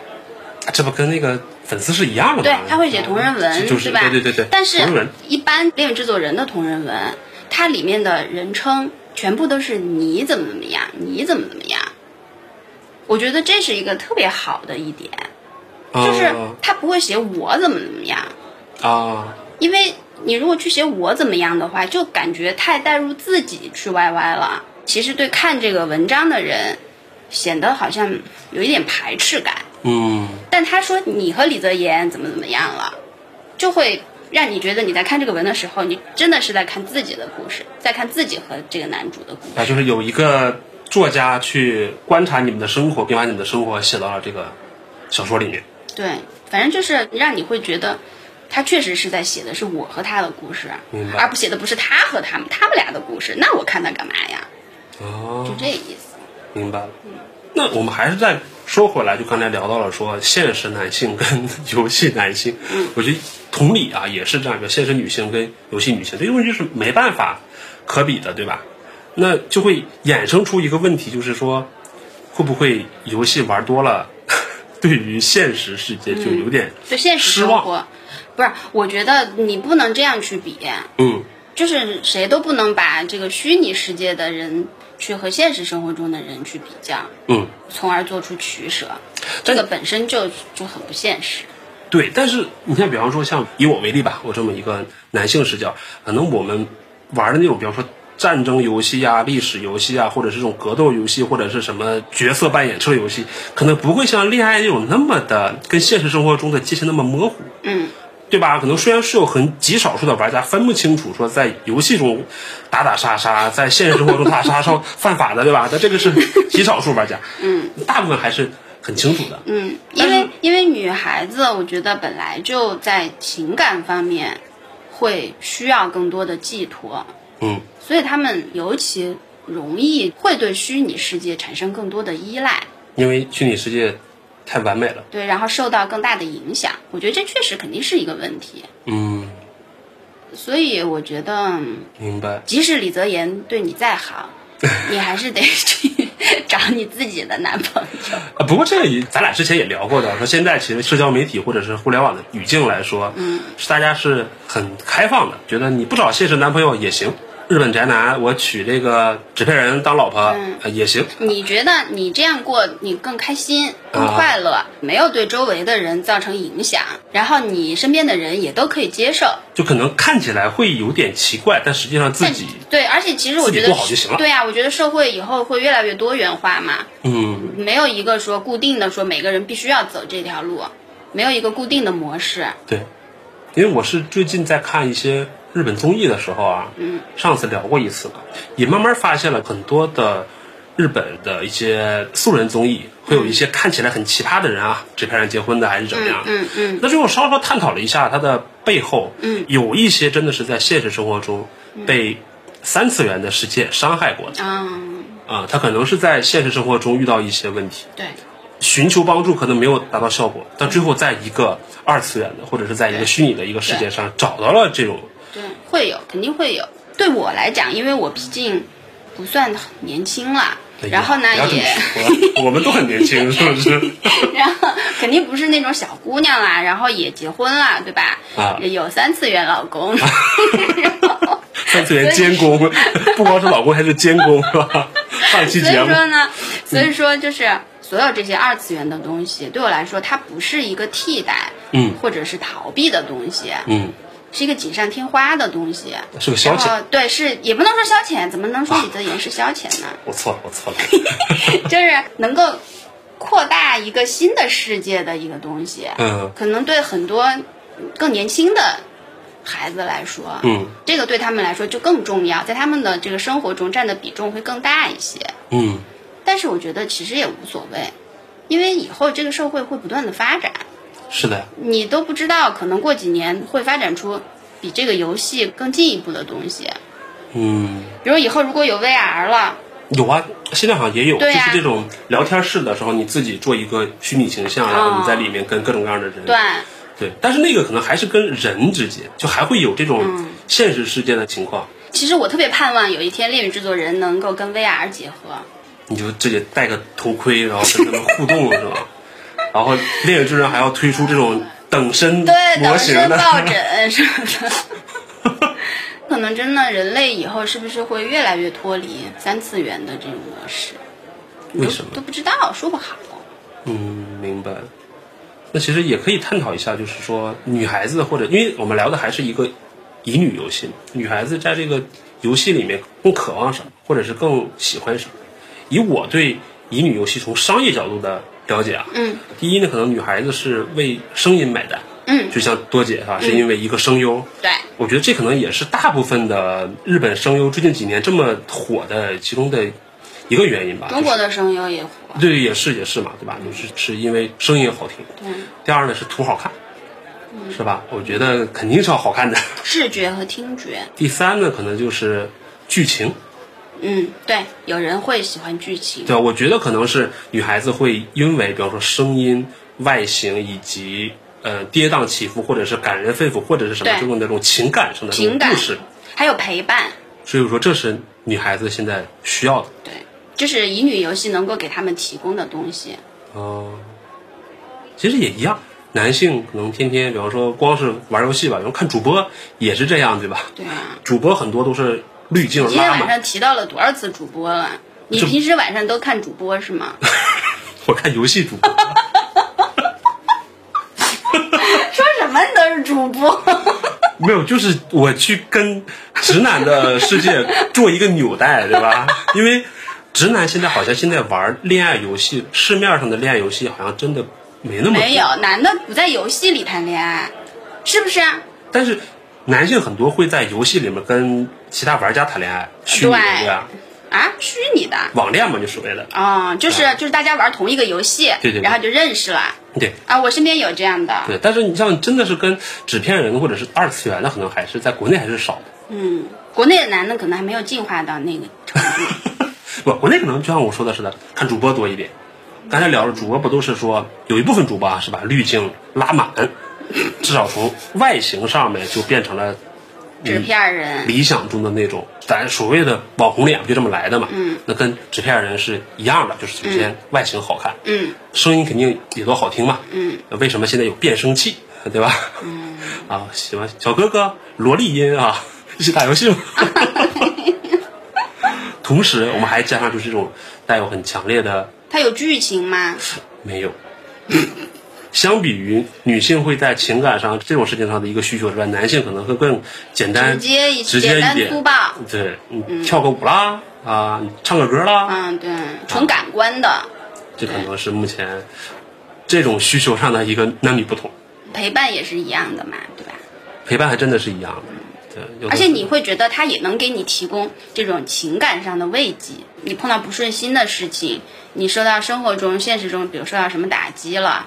A: 这不跟那个粉丝是一样的吗？
B: 对，他会写同人文，
A: 就是
B: 吧？
A: 对对对对。
B: 但是一般恋与制作人的同人文，它里面的人称全部都是你怎么怎么样，你怎么怎么样。我觉得这是一个特别好的一点，就是
A: 啊
B: 他不会写我怎么怎么样。
A: 啊，
B: 因为你如果去写我怎么样的话，就感觉太带入自己去 YY 了。其实对看这个文章的人，显得好像有一点排斥感。
A: 嗯，
B: 但他说你和李泽言怎么怎么样了，就会让你觉得你在看这个文的时候，你真的是在看自己的故事，在看自己和这个男主的故事。
A: 啊，就是有一个作家去观察你们的生活，并把你们的生活写到了这个小说里面。
B: 对，反正就是让你会觉得。他确实是在写的是我和他的故事，而不写的不是他和他们他们俩的故事。那我看他干嘛呀？
A: 哦，
B: 就这意思。
A: 明白了。那我们还是再说回来，就刚才聊到了说现实男性跟 (laughs) 游戏男性，
B: 嗯，
A: 我觉得同理啊，也是这样一个现实女性跟游戏女性，这个东西就是没办法可比的，对吧？那就会衍生出一个问题，就是说，会不会游戏玩多了，对于现实世界就有点
B: 对现实
A: 失望？
B: 生活，不是？我觉得你不能这样去比，
A: 嗯，
B: 就是谁都不能把这个虚拟世界的人去和现实生活中的人去比较，
A: 嗯，
B: 从而做出取舍，这个本身就就很不现实。
A: 对，但是你像比方说像以我为例吧，我这么一个男性视角，可能我们玩的那种，比方说战争游戏啊、历史游戏啊，或者是这种格斗游戏，或者是什么角色扮演车游戏，可能不会像恋爱那种那么的跟现实生活中的界限那么模糊，
B: 嗯，
A: 对吧？可能虽然是有很极少数的玩家分不清楚，说在游戏中打打杀杀，(laughs) 在现实生活中打打杀杀犯法的，对吧？但这个是极少数玩家，
B: 嗯，
A: 大部分还是很清楚的，
B: 嗯，因为因为女孩子，我觉得本来就在情感方面会需要更多的寄托，
A: 嗯。
B: 所以他们尤其容易会对虚拟世界产生更多的依赖，
A: 因为虚拟世界太完美了。
B: 对，然后受到更大的影响。我觉得这确实肯定是一个问题。
A: 嗯，
B: 所以我觉得，
A: 明白。
B: 即使李泽言对你再好，你还是得去 (laughs) 找你自己的男朋友。(laughs)
A: 啊，不过这个咱俩之前也聊过的，说现在其实社交媒体或者是互联网的语境来说，
B: 嗯，
A: 是大家是很开放的，觉得你不找现实男朋友也行。日本宅男，我娶这个纸片人当老婆、
B: 嗯
A: 呃也行。
B: 你觉得你这样过你更开心、更快乐，没有对周围的人造成影响，然后你身边的人也都可以接受。
A: 就可能看起来会有点奇怪，但实际上自己
B: 对，而且其实我觉得
A: 过好就行了
B: 对呀、我觉得社会以后会越来越多元化嘛，
A: 嗯
B: 没有一个说固定的说每个人必须要走这条路，没有一个固定的模式。
A: 对，因为我是最近在看一些日本综艺的时候啊，
B: 嗯，
A: 上次聊过一次了，也慢慢发现了很多的日本的一些素人综艺，会有一些看起来很奇葩的人啊，纸片人结婚的还是怎么样？
B: 嗯嗯
A: 那最后稍稍探讨了一下它的背后，
B: 嗯，
A: 有一些真的是在现实生活中被三次元的世界伤害过的。
B: 啊、
A: 啊、他可能是在现实生活中遇到一些问题，
B: 对，
A: 寻求帮助可能没有达到效果，但最后在一个二次元的或者是在一个虚拟的一个世界上找到了这种，
B: 对，会有，肯定会有。对我来讲，因为我毕竟不算很年轻了。然后呢也，(laughs)
A: 我们都很年轻，是不是？(laughs)
B: 然后肯定不是那种小姑娘啦，然后也结婚了，对吧？
A: 啊
B: 有三次元老公，(laughs)
A: 三次元监工，不光是老公，还是监工，是吧？上期
B: 所以，说呢，所以说就是所有这些二次元的东西，对我来说，它不是一个替代，
A: 嗯
B: 或者是逃避的东西，
A: 嗯，
B: 是一个锦上添花的东西。
A: 是个消遣。
B: 对，是也不能说消遣，怎么能说李泽言是消遣呢？(laughs)
A: 我错了，我错了。(laughs)
B: 就是能够扩大一个新的世界的一个东西。
A: 嗯
B: 可能对很多更年轻的孩子来说，
A: 嗯
B: 这个对他们来说就更重要，在他们的这个生活中占的比重会更大一些。
A: 嗯，
B: 但是我觉得其实也无所谓，因为以后这个社会会不断的发展，
A: 是的，
B: 你都不知道，可能过几年会发展出比这个游戏更进一步的东西。
A: 嗯，
B: 比如以后如果有 VR 了，
A: 有啊，现在好像也有，就是这种聊天室的时候，你自己做一个虚拟形象，然后你在里面跟各种各样的人。
B: 对，
A: 对，但是那个可能还是跟人之间，就还会有这
B: 嗯
A: 种现实世界的情况。
B: 其实我特别盼望有一天恋与制作人能够跟 VR 结合。
A: 你就直接戴个头盔，然后跟他们互动，(laughs) 是吧？然后猎人之人还要推出这种等身
B: 对，等
A: 模型的，
B: 身抱枕什么的。(laughs) 可能真的人类以后是不是会越来越脱离三次元的这种模式？
A: 为什么
B: 都？不知道，说不好。
A: 嗯，明白。那其实也可以探讨一下，就是说女孩子或者因为我们聊的还是一个乙女游戏，女孩子在这个游戏里面更渴望什么，或者是更喜欢什么？以我对乙女游戏从商业角度的了解啊，
B: 嗯，
A: 第一呢，可能女孩子是为声音买单，
B: 嗯，
A: 就像多姐哈、是因为一个声优，
B: 对，
A: 我觉得这可能也是大部分的日本声优最近几年这么火的其中的一个原因吧。
B: 中国的声优也火。
A: 就是对也是也是嘛，对吧？就是是因为声音好听。
B: 对，
A: 第二呢是图好看，
B: 嗯
A: 是吧？我觉得肯定是要好看的。
B: 视觉和听觉。
A: 第三呢，可能就是剧情，
B: 嗯，对，有人会喜欢剧情。
A: 对？我觉得可能是女孩子会因为，比方说声音、外形以及呃跌宕起伏，或者是感人肺腑，或者是什么
B: 对
A: 这种那种情感上的这
B: 情感
A: 种故事。
B: 还有陪伴。
A: 所以说，这是女孩子现在需要的。
B: 对，就是乙女游戏能够给他们提供的东西。
A: 哦，其实也一样，男性可能天天，比方说光是玩游戏吧，然后看主播也是这样，对吧？
B: 对啊，
A: 主播很多都是滤镜
B: 今天晚。上提到了多少次主播了？你平时晚上都看主播是吗？(laughs)
A: 我看游戏主播，(laughs)
B: 说什么你都是主播。(laughs)
A: 没有，就是我去跟直男的世界做一个纽带，对吧？因为直男现在好像现在玩恋爱游戏，市面上的恋爱游戏好像真的没那么
B: 没有，男的不在游戏里谈恋爱，是不是啊？
A: 但是男性很多会在游戏里面跟其他玩家谈恋爱，虚拟的？
B: 啊，虚拟的。
A: 网恋嘛，就所谓的。
B: 哦，就是就是大家玩同一个游戏，
A: 对对对
B: 然后就认识了
A: 对
B: 啊。我身边有这样的，
A: 对，但是你像真的是跟纸片人或者是二次元的，可能还是在国内还是少的。
B: 嗯，国内的男的可能还没有进化到那个程度。(laughs)
A: 不，国内可能就像我说的似的，看主播多一点。刚才聊的主播不都是说有一部分主播啊是把滤镜拉满，至少从外形上面就变成了
B: 纸片人，
A: 理想中的那种，咱所谓的网红脸不就这么来的嘛？嗯，那跟纸片人是一样的，就是首先外形好看，
B: 嗯，
A: 声音肯定也都好听嘛，
B: 嗯，
A: 为什么现在有变声器，对吧？嗯，(laughs) 啊，喜欢小哥哥萝莉音啊，(laughs) 一起打游戏吗？(laughs) 同时，我们还加上就是这种带有很强烈的
B: 它有剧情吗？
A: 没有。相比于女性会在情感上这种事情上的一个需求之外，男性可能会更简单、
B: 直接一
A: 直接
B: 简单
A: 一点。
B: 粗暴。
A: 对，你跳个舞啦，啊，唱个歌啦，
B: 嗯，对，纯感官的
A: 这可能是目前这种需求上的一个男女不同。
B: 陪伴也是一样的嘛，对吧？
A: 陪伴还真的是一样的。对，
B: 而且你会觉得他也能给你提供这种情感上的慰藉。你碰到不顺心的事情，你受到生活中、现实中，比如受到什么打击了，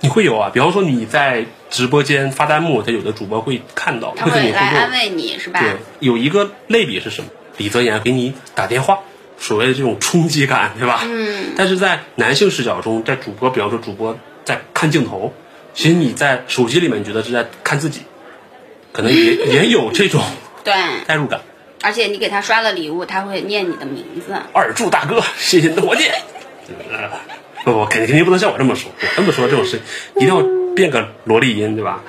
A: 你会有啊，比方说你在直播间发弹幕，他有的主播会看到，
B: 他
A: 会跟你互
B: 会来安
A: 动。
B: 慰你，是吧？
A: 对，有一个类比是什么？李泽言给你打电话，所谓的这种冲击感，对吧？
B: 嗯。
A: 但是在男性视角中，在主播，比方说主播在看镜头，其实你在手机里面，你觉得是在看自己，可能也 (laughs) 也有这种
B: 对，
A: 代入感。
B: 而且你给他刷了礼物，他会念你的名字。
A: 二柱大哥，谢谢你的火箭。(laughs) 不不，肯定肯定不能像我这么说，我这么说这种事一定要变个萝莉音，对吧？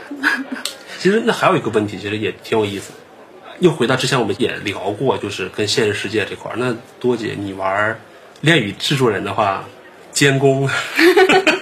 A: 其实那还有一个问题，其实也挺有意思。又回到之前我们也聊过，就是跟现实世界这块儿。那多姐，你玩恋与制作人的话，监工，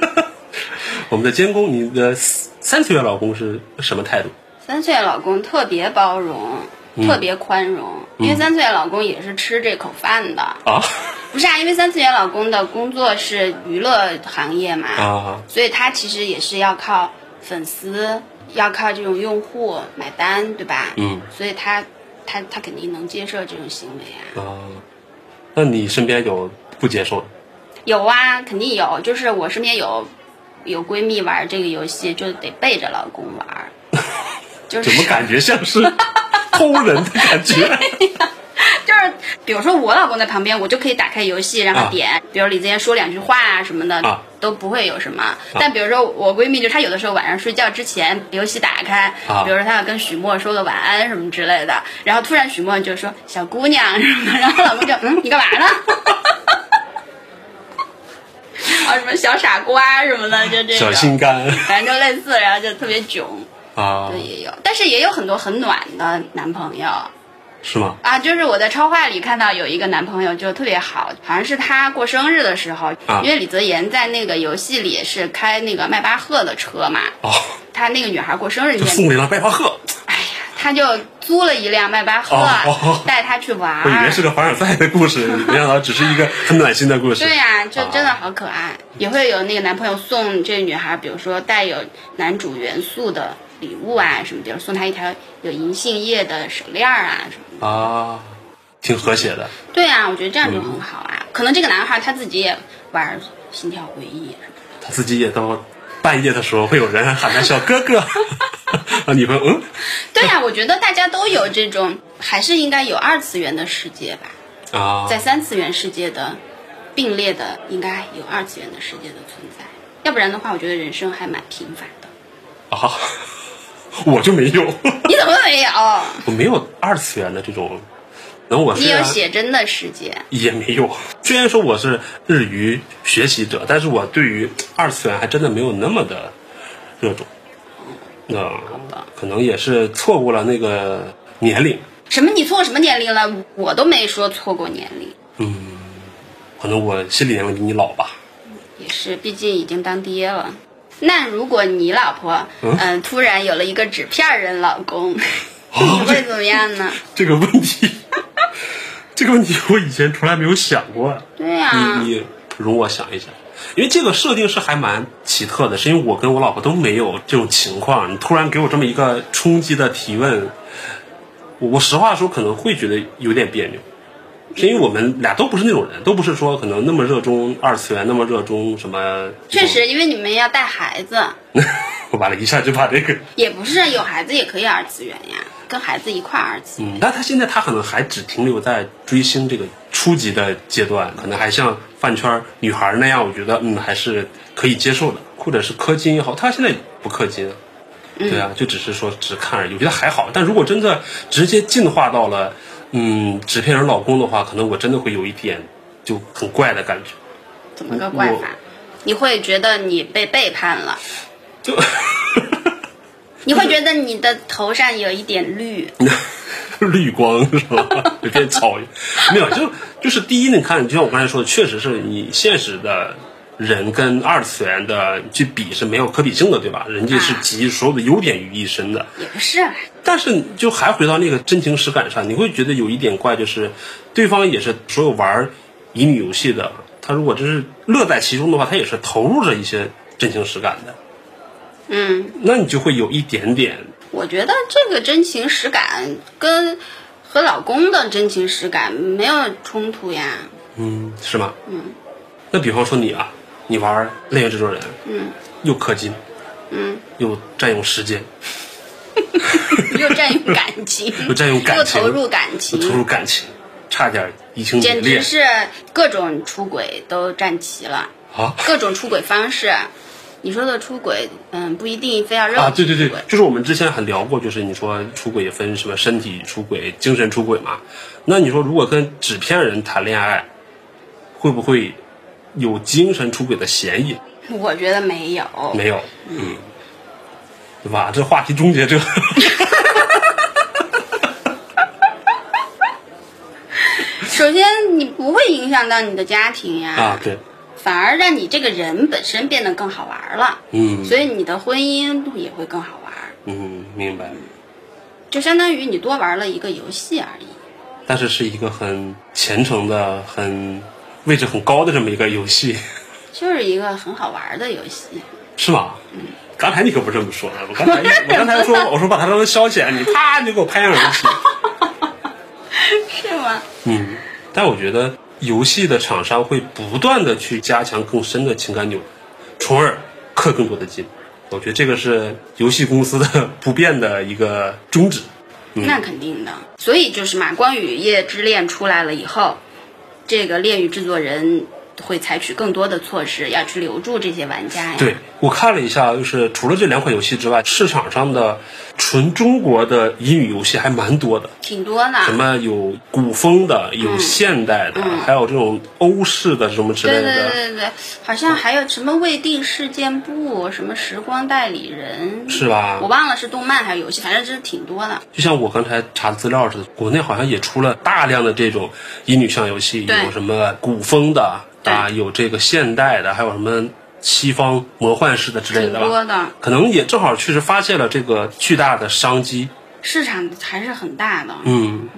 A: (laughs) 我们的监工，你的三次元老公是什么态度？
B: 三次元老公特别包容，特别宽容，因为三次元老公也是吃这口饭的。
A: 啊 (laughs)
B: 不是啊，因为三次元老公的工作是娱乐行业嘛，
A: 啊
B: 所以他其实也是要靠粉丝，要靠这种用户买单，对吧？
A: 嗯，
B: 所以他他他肯定能接受这种行为啊。
A: 啊！那你身边有不接受的？
B: 有啊，肯定有，就是我身边有有闺蜜玩这个游戏，就得背着老公玩，(laughs) 就是
A: 怎么感觉像是偷人的感觉？
B: 就是，比如说我老公在旁边，我就可以打开游戏让他
A: 啊。
B: 点，比如李子妍说两句话啊什么的，
A: 啊。
B: 都不会有什么。但比如说我闺蜜，就她有的时候晚上睡觉之前，游戏打开，
A: 啊。
B: 比如说她要跟许墨说个晚安什么之类的，然后突然许墨就说小姑娘什么，(laughs) 然后老公就嗯你干嘛呢？(laughs) 啊什么小傻瓜什么的，就这
A: 小，心肝。
B: 反正就类似，然后就特别囧，
A: 啊。
B: 对，也有，但是也有很多很暖的男朋友。
A: 是吗？
B: 啊，就是我在超话里看到有一个男朋友就特别好，好像是他过生日的时候，
A: 啊。
B: 因为李泽言在那个游戏里是开那个迈巴赫的车嘛，
A: 哦，
B: 他那个女孩过生日，
A: 就送了一辆迈巴赫，
B: 哎呀，他就租了一辆迈巴赫，
A: 哦哦
B: 带他去玩
A: 我以为。是个凡尔赛的故事，没想到只是一个很暖心的故事。
B: 对呀、就
A: 啊。
B: 真的好可爱，也会有那个男朋友送这个女孩，比如说带有男主元素的礼物啊什么，比如送他一条有银杏叶的手链儿啊什么的。
A: 啊，挺和谐的。
B: 对啊，我觉得这样就很好啊。可能这个男孩他自己也玩《心跳回忆》
A: 他自己也到半夜的时候，会有人喊他小哥哥，(laughs) 啊，女朋友嗯
B: 对呀、我觉得大家都有这种，还是应该有二次元的世界吧，
A: 啊，
B: 在三次元世界的并列的，应该有二次元的世界的存在。要不然的话，我觉得人生还蛮平凡的。
A: 啊，我就没有，(laughs)
B: 你怎么没有？(laughs)
A: 我没有二次元的这种。能我
B: 你有写真的时间，
A: 也没有，虽然说我是日语学习者，但是我对于二次元还真的没有那么的热衷。那、
B: 吧
A: 可能也是错过了那个年龄，
B: 什么你错过什么年龄了？我都没说错过年龄，嗯
A: 可能我心里年龄比你老吧。
B: 也是，毕竟已经当爹了。那如果你老婆嗯、突然有了一个纸片人老公，(laughs) 你会怎么样呢？(laughs)
A: 这个问题，(laughs) 这个问题我以前从来没有想过。
B: 对呀、
A: 你你容我想一想，因为这个设定是还蛮奇特的，是因为我跟我老婆都没有这种情况，你突然给我这么一个冲击的提问，我我实话说可能会觉得有点别扭，是因为我们俩都不是那种人，都不是说可能那么热衷二次元，那么热衷什么。
B: 确，实，因为你们要带孩子，(laughs)
A: 我完了一下就把这个，
B: 也不是有孩子也可以二次元呀，跟孩子一块儿二次元。
A: 嗯，但他现在他可能还只停留在追星这个初级的阶段，可能还像饭圈女孩那样，我觉得嗯还是可以接受的，或者是氪金也好，他现在不氪金啊。对啊，就只是说只看而已，我觉得还好。但如果真的直接进化到了，嗯，纸片人老公的话，可能我真的会有一点就很怪的感觉。
B: 怎么个怪法？你会觉得你被背叛了，
A: 就 (laughs) (laughs)
B: 你会觉得你的头上有一点绿，(laughs)
A: 绿光是吧？有点草，没有，就就是第一，你看，就像我刚才说的，确实是你现实的人跟二次元的去比是没有可比性的，对吧？人家是集所有的优点于一身的。
B: 也不是，
A: 但是就还回到那个真情实感上，你会觉得有一点怪，就是对方也是所有玩乙女游戏的，他如果真是乐在其中的话，他也是投入着一些真情实感的，
B: 嗯，
A: 那你就会有一点点
B: 我觉得这个真情实感跟和老公的真情实感没有冲突呀。
A: 嗯，是吗？嗯。那比方说你啊，你玩《恋与制作人》，
B: 嗯，
A: 又氪金，
B: 嗯，
A: 又占用时间，(laughs)
B: 又占用感情，(laughs)
A: 又占用感情，
B: 又投入感情，
A: 又投入感情，差点移情别恋。
B: 简直是各种出轨都占齐了，
A: 啊！
B: 各种出轨方式，你说的出轨，嗯，不一定非要肉
A: 啊，对对对就是我们之前很聊过，就是你说出轨也分什么身体出轨、精神出轨嘛。那你说如果跟纸片人谈恋爱，会不会有精神出轨的嫌疑？
B: 我觉得没有。
A: 没有，嗯，对吧？这话题终结者，(laughs)
B: 首先，你不会影响到你的家庭呀，
A: 啊，对，
B: 反而让你这个人本身变得更好玩了，
A: 嗯
B: 所以你的婚姻也会更好玩，
A: 嗯，明白。
B: 就相当于你多玩了一个游戏而已。
A: 但是是一个很虔诚的、很位置很高的这么一个游戏，
B: 就是一个很好玩的游戏，
A: 是吗？嗯。刚才你可不这么说的，我刚才 (laughs) 我刚才说我说把它当成消遣，你啪你就给我拍上游戏。(laughs)
B: 是吗？
A: 嗯，但我觉得游戏的厂商会不断的去加强更深的情感纽带，从而氪更多的金。我觉得这个是游戏公司的不变的一个宗旨。
B: 那肯定的。所以就是嘛，《光与夜之恋》出来了以后，这个恋与制作人会采取更多的措施，要去留住这些玩家呀。
A: 对我看了一下，就是除了这两款游戏之外，市场上的纯中国的乙女游戏还蛮多的。
B: 挺多的。
A: 什么有古风的，有现代的，还有这种欧式的什么之类
B: 对
A: 的。
B: 对对对，好像还有什么未定事件簿，什么时光代理人，
A: 是吧
B: 我忘了是动漫还是游戏，反正真是挺多的。
A: 就像我刚才查资料似的，国内好像也出了大量的这种乙女向游戏，有什么古风的
B: 对
A: 啊，有这个现代的，还有什么西方魔幻式的之类的吧。
B: 多的，
A: 可能也正好确实发现了这个巨大的商机。
B: 市场还是很大的。
A: 嗯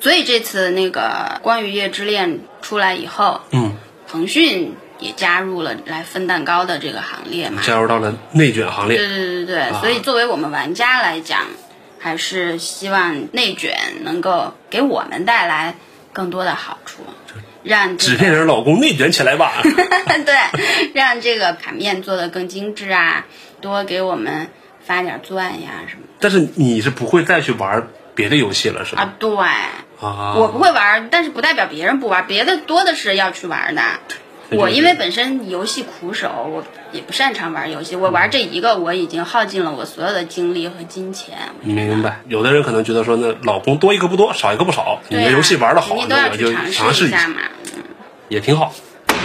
B: 所以这次那个《关于夜之恋》出来以后，
A: 嗯，
B: 腾讯也加入了来分蛋糕的这个行列嘛。
A: 加入到了内卷行列。
B: 对对对对，所以作为我们玩家来讲，还是希望内卷能够给我们带来更多的好处，个
A: 纸片人老公内卷起来吧！(laughs)
B: 对，让这个卡面做的更精致啊，多给我们发点钻呀什么
A: 但是你是不会再去玩别的游戏了，是吧？
B: 啊。对，
A: 啊，
B: 我不会玩，但是不代表别人不玩，别的多的是要去玩的。
A: 对
B: 我因为本身游戏苦手，我也不擅长玩游戏。我玩这一个，我已经耗尽了我所有的精力和金钱。
A: 明白。有的人可能觉得说，那老公多一个不多，少一个不少。你的游戏玩的好，那我就
B: 去尝
A: 尝试一下，
B: 嘛。嗯，
A: 也挺好。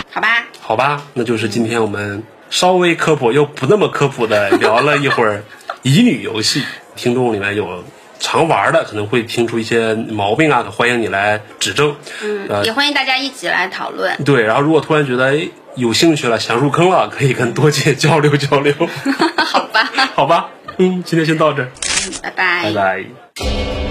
B: 好吧，
A: 好吧，那就是今天我们稍微科普又不那么科普的聊了一会儿乙女游戏。听众里面有常玩的，可能会听出一些毛病啊，欢迎你来指正。
B: 嗯，
A: 呃
B: 也欢迎大家一起来讨论。
A: 对，然后如果突然觉得哎有兴趣了，想入坑了，可以跟多姐交流交流。(laughs)
B: 好吧，(laughs)
A: 好吧，嗯，今天先到这，
B: 嗯，拜拜，
A: 拜拜。